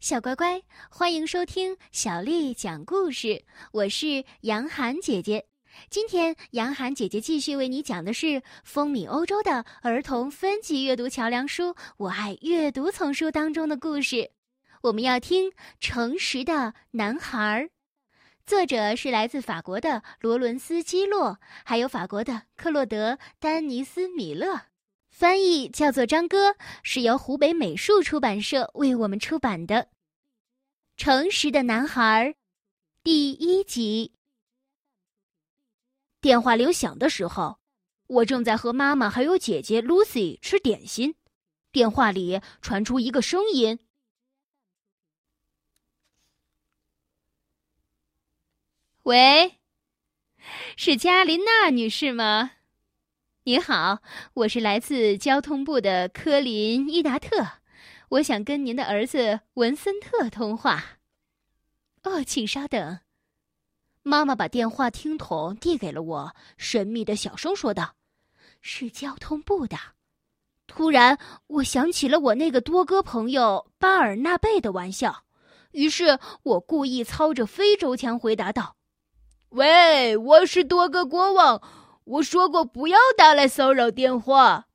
小乖乖，欢迎收听小丽讲故事。我是杨涵姐姐。今天，杨涵姐姐继续为你讲的是风靡欧洲的儿童分级阅读桥梁书《我爱阅读》丛书当中的故事。我们要听《诚实的男孩》，作者是来自法国的罗伦斯·基洛，还有法国的克洛德·丹尼斯·米勒。翻译叫做张哥，是由湖北美术出版社为我们出版的《诚实的男孩》第一集。电话铃响的时候，我正在和妈妈还有姐姐 Lucy 吃点心，电话里传出一个声音：“喂，是加琳娜女士吗？”你好，我是来自交通部的科林伊达特，我想跟您的儿子文森特通话。哦，请稍等。妈妈把电话听筒递给了我，神秘的小声说道：“是交通部的。”突然，我想起了我那个多哥朋友巴尔纳贝的玩笑，于是我故意操着非洲腔回答道：“喂，我是多哥国王。”我说过不要打来骚扰电话，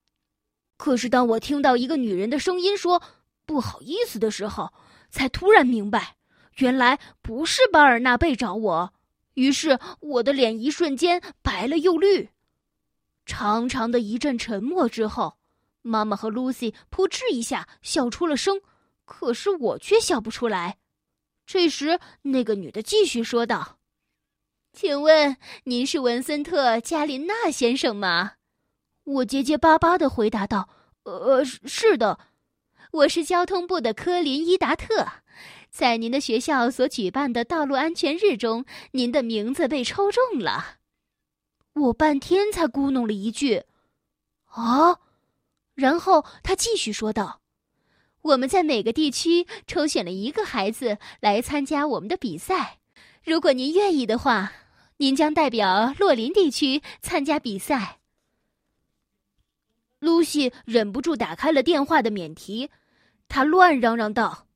可是当我听到一个女人的声音说“不好意思”的时候，才突然明白，原来不是巴尔纳贝找我。于是我的脸一瞬间白了又绿。长长的一阵沉默之后，妈妈和露西扑哧一下笑出了声，可是我却笑不出来。这时，那个女的继续说道。请问您是文森特·加林纳先生吗？我结结巴巴的回答道：“呃，是的，我是交通部的科林伊达特，在您的学校所举办的道路安全日中，您的名字被抽中了。”我半天才咕哝了一句：“啊！”然后他继续说道：“我们在每个地区抽选了一个孩子来参加我们的比赛，如果您愿意的话。”您将代表洛林地区参加比赛。露西忍不住打开了电话的免提，她乱嚷嚷道：“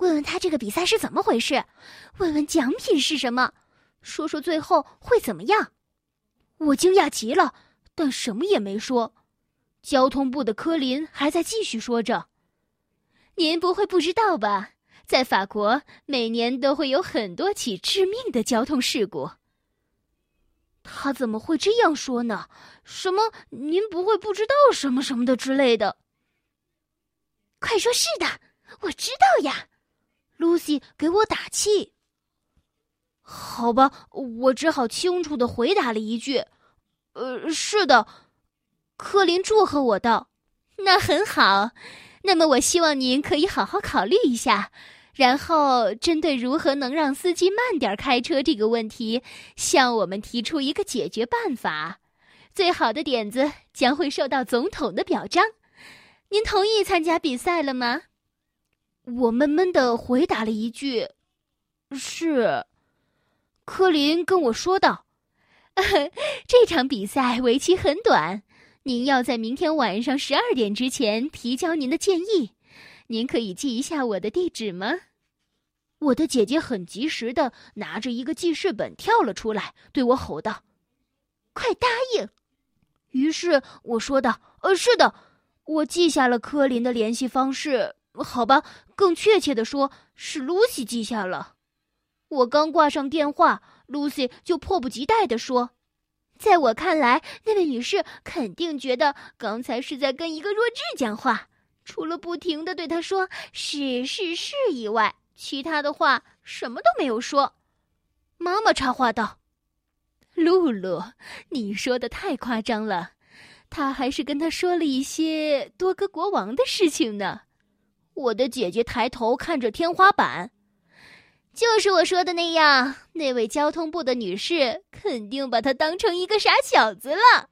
问问他这个比赛是怎么回事，问问奖品是什么，说说最后会怎么样。”我惊讶极了，但什么也没说。交通部的科林还在继续说着：“您不会不知道吧？”在法国，每年都会有很多起致命的交通事故。他怎么会这样说呢？什么？您不会不知道什么什么的之类的？快说是的，我知道呀。露西给我打气。好吧，我只好清楚的回答了一句：“呃，是的。”科林祝贺我道：“那很好。”那么，我希望您可以好好考虑一下，然后针对如何能让司机慢点开车这个问题，向我们提出一个解决办法。最好的点子将会受到总统的表彰。您同意参加比赛了吗？我闷闷的回答了一句：“是。”科林跟我说道：“ 这场比赛为期很短。”您要在明天晚上十二点之前提交您的建议，您可以记一下我的地址吗？我的姐姐很及时的拿着一个记事本跳了出来，对我吼道：“快答应！”于是我说道：“呃，是的，我记下了科林的联系方式。好吧，更确切的说，是露西记下了。”我刚挂上电话，露西就迫不及待的说。在我看来，那位女士肯定觉得刚才是在跟一个弱智讲话，除了不停的对他说“是是是”以外，其他的话什么都没有说。妈妈插话道：“露露，你说的太夸张了，他还是跟他说了一些多哥国王的事情呢。”我的姐姐抬头看着天花板。就是我说的那样，那位交通部的女士肯定把他当成一个傻小子了。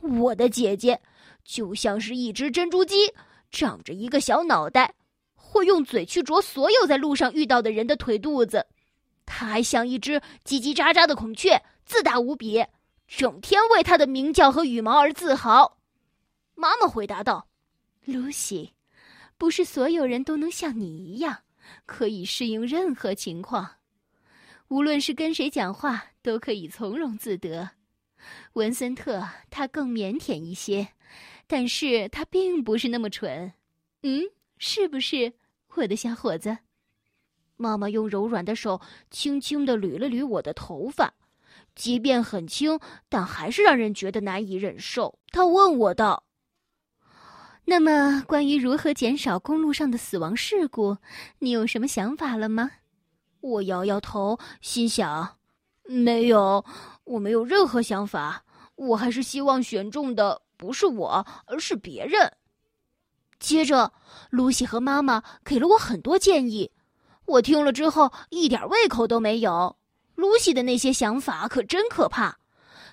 我的姐姐就像是一只珍珠鸡，长着一个小脑袋，会用嘴去啄所有在路上遇到的人的腿肚子。它还像一只叽叽喳喳的孔雀，自大无比，整天为她的鸣叫和羽毛而自豪。妈妈回答道：“露西。”不是所有人都能像你一样，可以适应任何情况。无论是跟谁讲话，都可以从容自得。文森特他更腼腆一些，但是他并不是那么蠢。嗯，是不是，我的小伙子？妈妈用柔软的手轻轻地捋了捋我的头发，即便很轻，但还是让人觉得难以忍受。她问我道：“那么，关于如何减少公路上的死亡事故，你有什么想法了吗？”我摇摇头，心想：“没有，我没有任何想法。我还是希望选中的不是我，而是别人。”接着，露西和妈妈给了我很多建议。我听了之后一点胃口都没有。露西的那些想法可真可怕，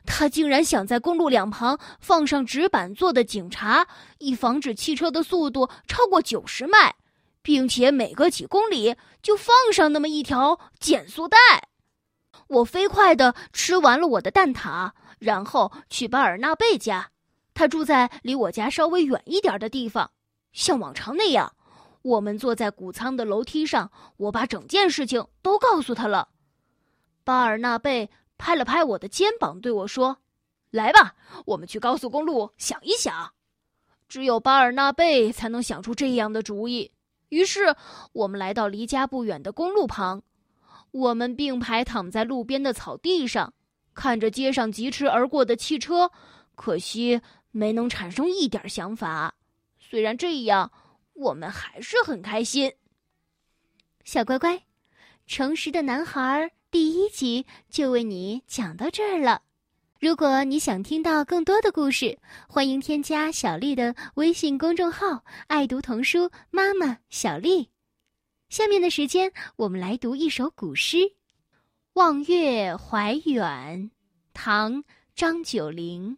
她竟然想在公路两旁放上纸板做的警察，以防止汽车的速度超过九十迈，并且每隔几公里就放上那么一条减速带。我飞快地吃完了我的蛋挞，然后去巴尔纳贝家，他住在离我家稍微远一点的地方，像往常那样。我们坐在谷仓的楼梯上，我把整件事情都告诉他了。巴尔纳贝拍了拍我的肩膀，对我说：“来吧，我们去高速公路想一想。”只有巴尔纳贝才能想出这样的主意。于是，我们来到离家不远的公路旁，我们并排躺在路边的草地上，看着街上疾驰而过的汽车，可惜没能产生一点想法。虽然这样。我们还是很开心，小乖乖，《诚实的男孩》第一集就为你讲到这儿了。如果你想听到更多的故事，欢迎添加小丽的微信公众号“爱读童书妈妈小丽”。下面的时间，我们来读一首古诗《望月怀远》，唐·张九龄。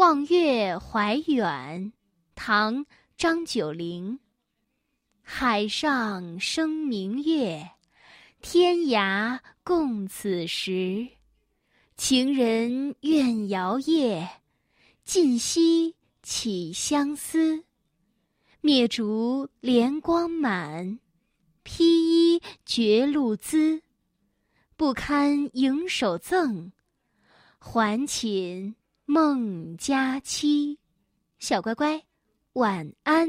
望月怀远》唐。张九龄。海上生明月，天涯共此时。情人怨遥夜，尽夕起相思。灭烛怜光满，披衣觉露滋。不堪盈手赠，还寝梦佳期。小乖乖。晚安。